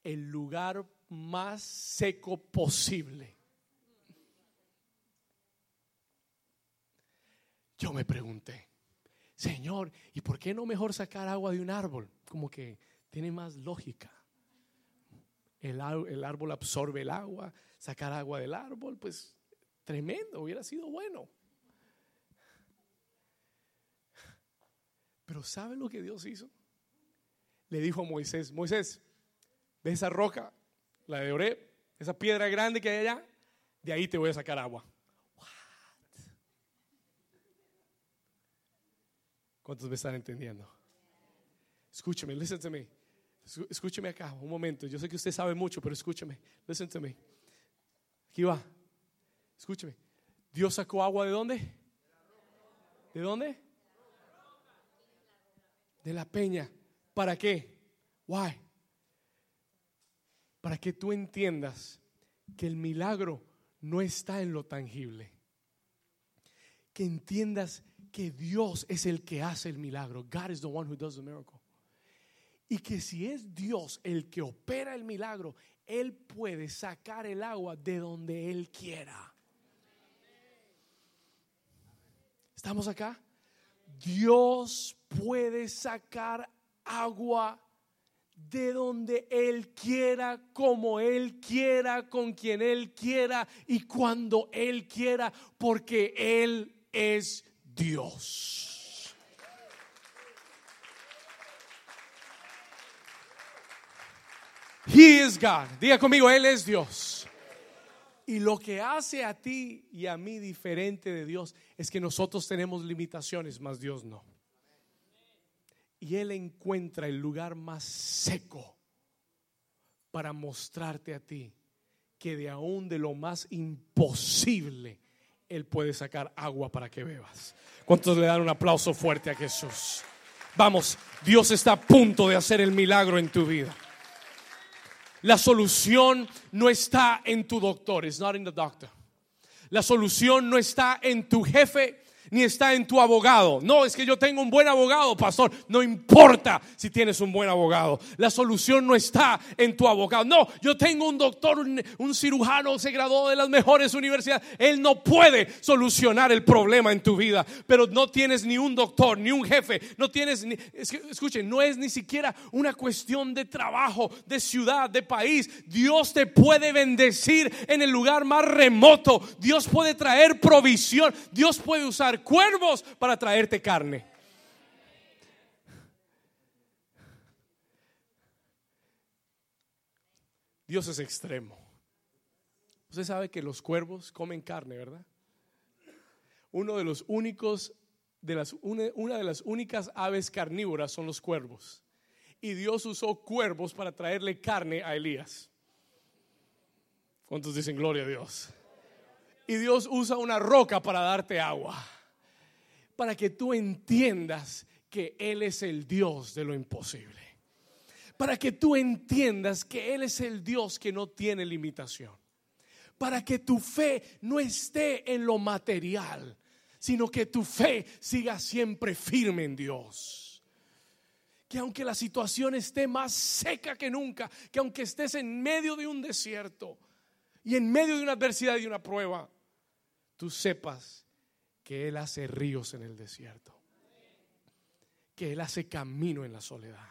el lugar más seco posible. Yo me pregunté, Señor, ¿y por qué no mejor sacar agua de un árbol? Como que tiene más lógica. El, árbol absorbe el agua, sacar agua del árbol, pues tremendo, hubiera sido bueno. Pero ¿sabe lo que Dios hizo? Le dijo a Moisés, Moisés, ve esa roca, la de Oreb, esa piedra grande que hay allá, de ahí te voy a sacar agua. ¿Cuántos me están entendiendo? Escúcheme, listen to me. Escúcheme acá, un momento. Yo sé que usted sabe mucho, pero escúcheme. Listen to me. Aquí va. Escúcheme. Dios sacó agua de dónde? ¿De dónde? De la peña. ¿Para qué? Why? Para que tú entiendas que el milagro no está en lo tangible. Que entiendas que Dios es el que hace el milagro. God is the one who does the miracle. Y que si es Dios el que opera el milagro, Él puede sacar el agua de donde Él quiera. ¿Estamos acá? Dios puede sacar agua de donde Él quiera, como Él quiera, con quien Él quiera y cuando Él quiera, porque Él es Dios. He is God. Diga conmigo, Él es Dios. Y lo que hace a ti y a mí diferente de Dios es que nosotros tenemos limitaciones, mas Dios no. Y Él encuentra el lugar más seco para mostrarte a ti que de aún de lo más imposible él puede sacar agua para que bebas. ¿Cuántos le dan un aplauso fuerte a Jesús? Vamos, Dios está a punto de hacer el milagro en tu vida. La solución no está en tu doctor, it's not in the doctor. La solución no está en tu jefe, ni está en tu abogado. No, es que yo tengo un buen abogado, pastor. No importa si tienes un buen abogado. La solución no está en tu abogado. No, yo tengo un doctor, un, cirujano, se graduó de las mejores universidades. Él no puede solucionar el problema en tu vida. Pero no tienes ni un doctor, ni un jefe. No tienes ni, escuchen, no es ni siquiera una cuestión de trabajo, de ciudad, de país. Dios te puede bendecir en el lugar más remoto. Dios puede traer provisión. Dios puede usar cuervos para traerte carne. Dios es extremo. Usted sabe que los cuervos comen carne, ¿verdad? Uno de los únicos, de las, una, de las únicas aves carnívoras son los cuervos. Y Dios usó cuervos para traerle carne a Elías. ¿Cuántos dicen gloria a Dios? Y Dios usa una roca para darte agua para que tú entiendas que Él es el Dios de lo imposible. Para que tú entiendas que Él es el Dios que no tiene limitación. Para que tu fe no esté en lo material, sino que tu fe siga siempre firme en Dios. Que aunque la situación esté más seca que nunca, que aunque estés en medio de un desierto y en medio de una adversidad y una prueba, tú sepas que Él hace ríos en el desierto, que Él hace camino en la soledad.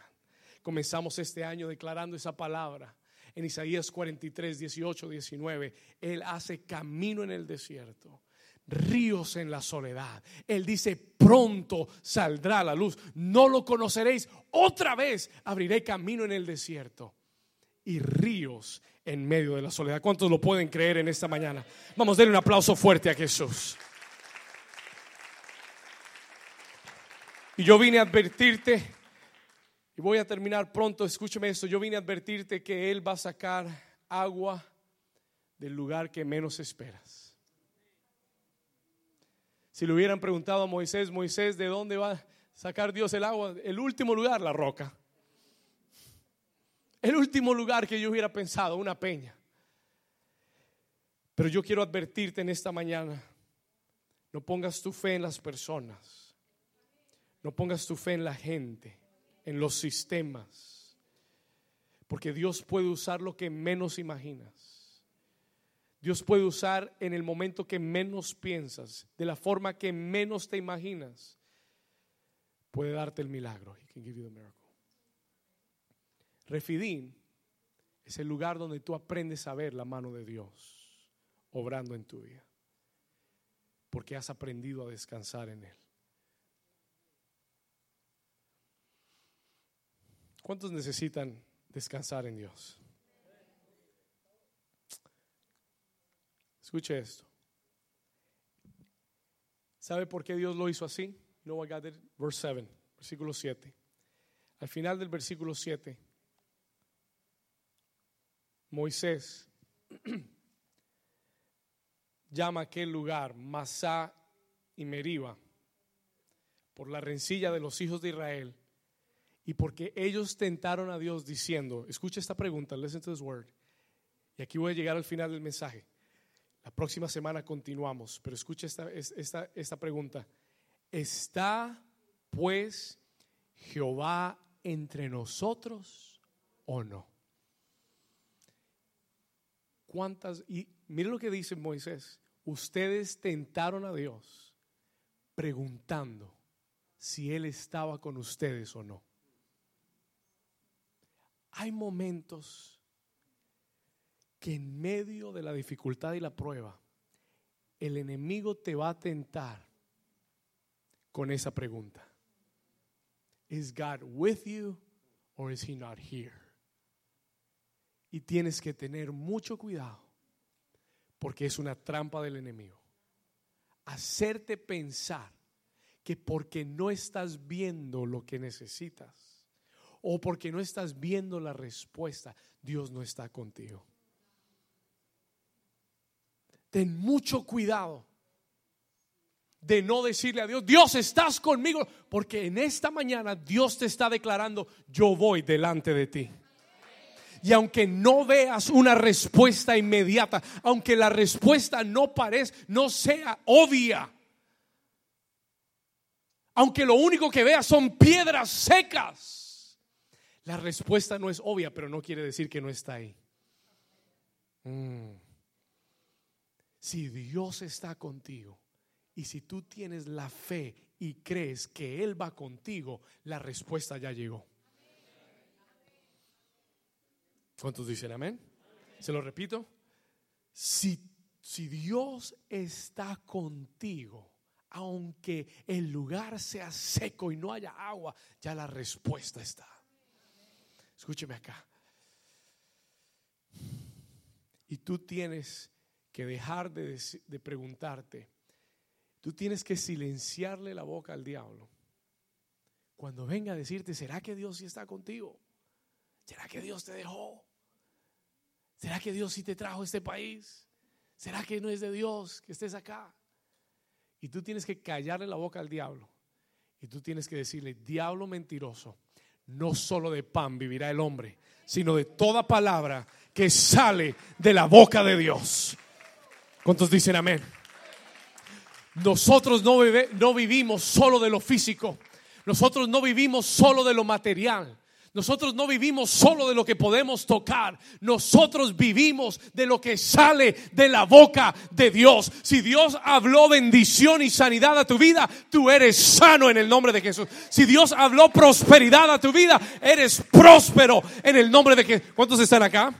Comenzamos este año declarando esa palabra en Isaías 43, 18, 19. Él hace camino en el desierto ríos en la soledad. Él dice, pronto saldrá la luz. No lo conoceréis. Otra vez abriré camino en el desierto y ríos en medio de la soledad. ¿Cuántos lo pueden creer en esta mañana? Vamos a darle un aplauso fuerte a Jesús. Y yo vine a advertirte, y voy a terminar pronto, escúcheme esto, yo vine a advertirte que Él va a sacar agua del lugar que menos esperas. Si le hubieran preguntado a Moisés, Moisés, ¿de dónde va a sacar Dios el agua? El último lugar, la roca. El último lugar que yo hubiera pensado, una peña. Pero yo quiero advertirte en esta mañana, no pongas tu fe en las personas no pongas tu fe en la gente, en los sistemas, porque Dios puede usar lo que menos imaginas. Dios puede usar en el momento que menos piensas, de la forma que menos te imaginas. Puede darte el milagro. Refidín es el lugar donde tú aprendes a ver la mano de Dios obrando en tu vida, porque has aprendido a descansar en Él. ¿Cuántos necesitan descansar en Dios? Escuche esto. ¿Sabe por qué Dios lo hizo así? No, I got it. Verse 7, versículo 7. Al final del versículo 7, Moisés llama aquel lugar Masá y Meriba por la rencilla de los hijos de Israel y porque ellos tentaron a Dios diciendo, escucha esta pregunta, listen to this word. Y aquí voy a llegar al final del mensaje. La próxima semana continuamos, pero escucha esta, esta, esta pregunta. ¿Está pues Jehová entre nosotros o no? ¿Cuántas? Y mire lo que dice Moisés. Ustedes tentaron a Dios preguntando si Él estaba con ustedes o no. Hay momentos que en medio de la dificultad y la prueba, el enemigo te va a tentar con esa pregunta. ¿Is God with you or is he not here? Y tienes que tener mucho cuidado porque es una trampa del enemigo. Hacerte pensar que porque no estás viendo lo que necesitas o porque no estás viendo la respuesta, Dios no está contigo. Ten mucho cuidado de no decirle a Dios, Dios estás conmigo, porque en esta mañana Dios te está declarando, yo voy delante de ti. Y aunque no veas una respuesta inmediata, aunque la respuesta no parezca, no sea obvia, aunque lo único que veas son piedras secas, la respuesta no es obvia, pero no quiere decir que no está ahí. Mm. Si Dios está contigo y si tú tienes la fe y crees que Él va contigo, la respuesta ya llegó. ¿Cuántos dicen amén? Se lo repito. Si, si Dios está contigo, aunque el lugar sea seco y no haya agua, ya la respuesta está. Escúcheme acá. Y tú tienes que dejar de, de, preguntarte. Tú tienes que silenciarle la boca al diablo. Cuando venga a decirte, ¿será que Dios sí está contigo? ¿Será que Dios te dejó? ¿Será que Dios sí te trajo a este país? ¿Será que no es de Dios que estés acá? Y tú tienes que callarle la boca al diablo. Y tú tienes que decirle, diablo mentiroso, no solo de pan vivirá el hombre, sino de toda palabra que sale de la boca de Dios. ¿Cuántos dicen amén? Nosotros no, no vivimos solo de lo físico. Nosotros no vivimos solo de lo material. Nosotros no vivimos solo de lo que podemos tocar, nosotros vivimos de lo que sale de la boca de Dios. Si Dios habló bendición y sanidad a tu vida, tú eres sano en el nombre de Jesús. Si Dios habló prosperidad a tu vida, eres próspero en el nombre de Jesús. ¿Cuántos están acá?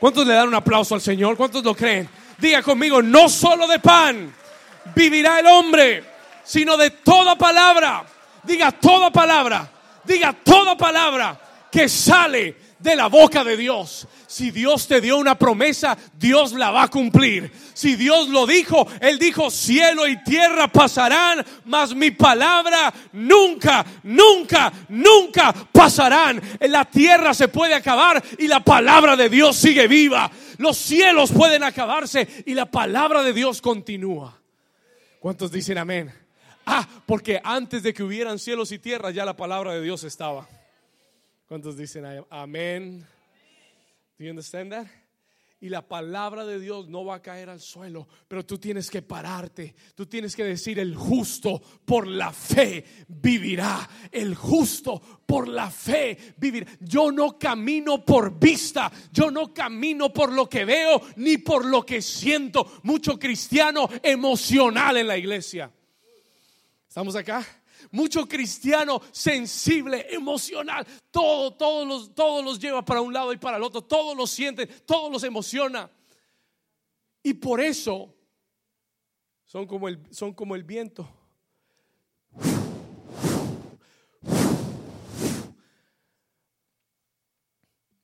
¿Cuántos le dan un aplauso al Señor? ¿Cuántos lo creen? Diga conmigo, no solo de pan vivirá el hombre, sino de toda palabra. Diga toda palabra. Diga toda palabra que sale de la boca de Dios. Si Dios te dio una promesa, Dios la va a cumplir. Si Dios lo dijo, Él dijo, cielo y tierra pasarán, mas mi palabra nunca, nunca, nunca pasarán. La tierra se puede acabar y la palabra de Dios sigue viva. Los cielos pueden acabarse y la palabra de Dios continúa. ¿Cuántos dicen amén? Ah, porque antes de que hubieran cielos y tierra ya la palabra de Dios estaba. ¿Cuántos dicen amén? Do you understand that? Y la palabra de Dios no va a caer al suelo, pero tú tienes que pararte. Tú tienes que decir, el justo por la fe vivirá. El justo por la fe vivirá. Yo no camino por vista, yo no camino por lo que veo ni por lo que siento. Mucho cristiano emocional en la iglesia. ¿Estamos acá? Mucho cristiano sensible, emocional, todo, todos los, todos los lleva para un lado y para el otro, todos los siente, todos los emociona. Y por eso son como el, son como el viento.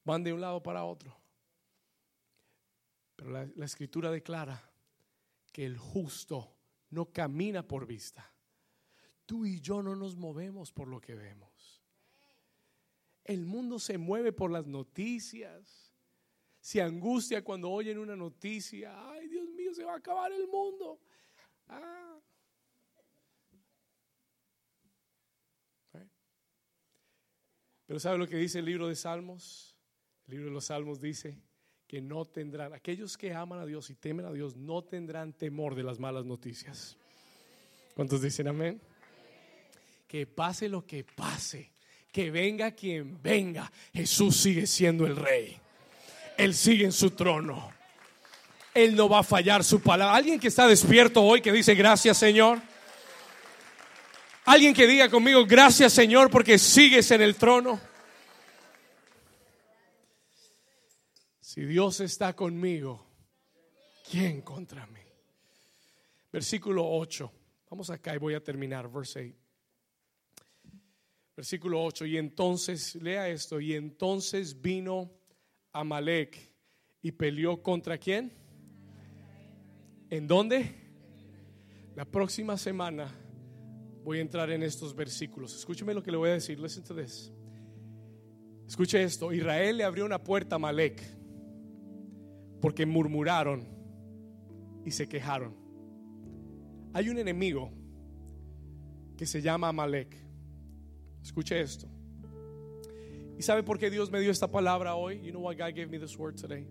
van de un lado para otro. Pero la, la escritura declara que el justo no camina por vista. Tú y yo no nos movemos por lo que vemos. El mundo se mueve por las noticias. Se angustia cuando oyen una noticia. Ay, Dios mío, se va a acabar el mundo. Ah. Pero ¿sabe lo que dice el libro de Salmos? El libro de los Salmos dice que no tendrán, aquellos que aman a Dios y temen a Dios, no tendrán temor de las malas noticias. ¿Cuántos dicen amén? Que pase lo que pase, que venga quien venga, Jesús sigue siendo el rey. Él sigue en su trono. Él no va a fallar su palabra. Alguien que está despierto hoy que dice gracias Señor. Alguien que diga conmigo gracias Señor porque sigues en el trono. Si Dios está conmigo, ¿quién contra mí? Versículo 8. Vamos acá y voy a terminar. Verse 8. Versículo 8. Y entonces, lea esto. Y entonces vino Amalek y peleó contra quién? ¿En dónde? La próxima semana voy a entrar en estos versículos. Escúcheme lo que le voy a decir. Listen. Escuche esto. Israel le abrió una puerta a Amalek porque murmuraron y se quejaron. Hay un enemigo que se llama Amalek. Escuche esto. ¿Y sabe por qué Dios me dio esta palabra hoy? You know why God gave me this word today?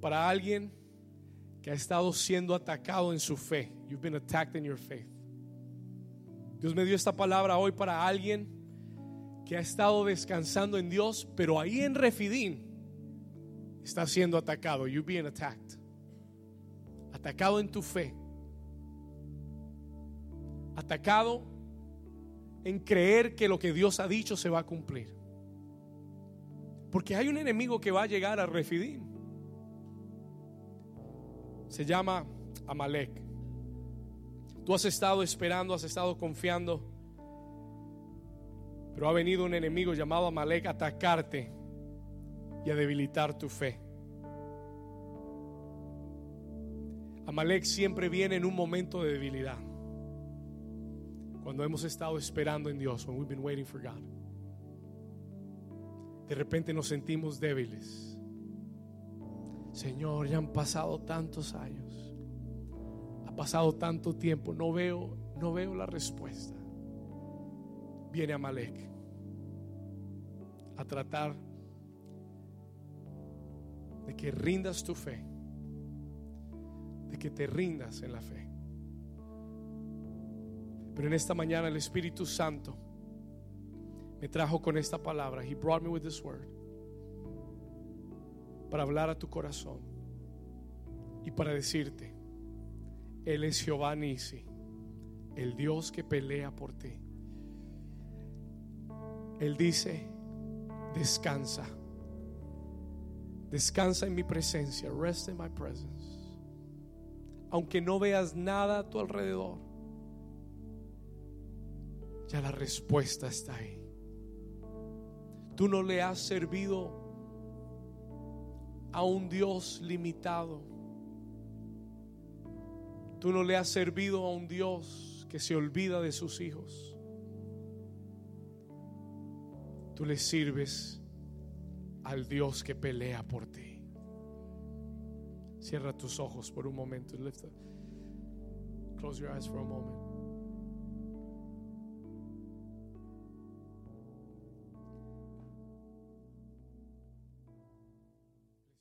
Para alguien que ha estado siendo atacado en su fe. You've been attacked in your faith. Dios me dio esta palabra hoy para alguien que ha estado descansando en Dios, pero ahí en Refidín está siendo atacado. You being attacked. Atacado en tu fe. Atacado en creer que lo que Dios ha dicho se va a cumplir. Porque hay un enemigo que va a llegar a Refidim. Se llama Amalek. Tú has estado esperando, has estado confiando. Pero ha venido un enemigo llamado Amalek a atacarte y a debilitar tu fe. Amalek siempre viene en un momento de debilidad. Cuando hemos estado esperando en Dios, when we've been waiting for God. De repente nos sentimos débiles. Señor, ya han pasado tantos años. Ha pasado tanto tiempo, no veo no veo la respuesta. Viene Amalek a tratar de que rindas tu fe, de que te rindas en la fe. Pero en esta mañana el Espíritu Santo me trajo con esta palabra. He brought me with this word. Para hablar a tu corazón y para decirte, Él es Jehová Nisi, el Dios que pelea por ti. Él dice, descansa Descansa en mi presencia. Rest in my presence. Aunque no veas nada a tu alrededor, ya la respuesta está ahí. Tú no le has servido a un Dios limitado. Tú no le has servido a un Dios que se olvida de sus hijos. Tú le sirves al Dios que pelea por ti. Cierra tus ojos por un momento. Lift Close your eyes for a moment.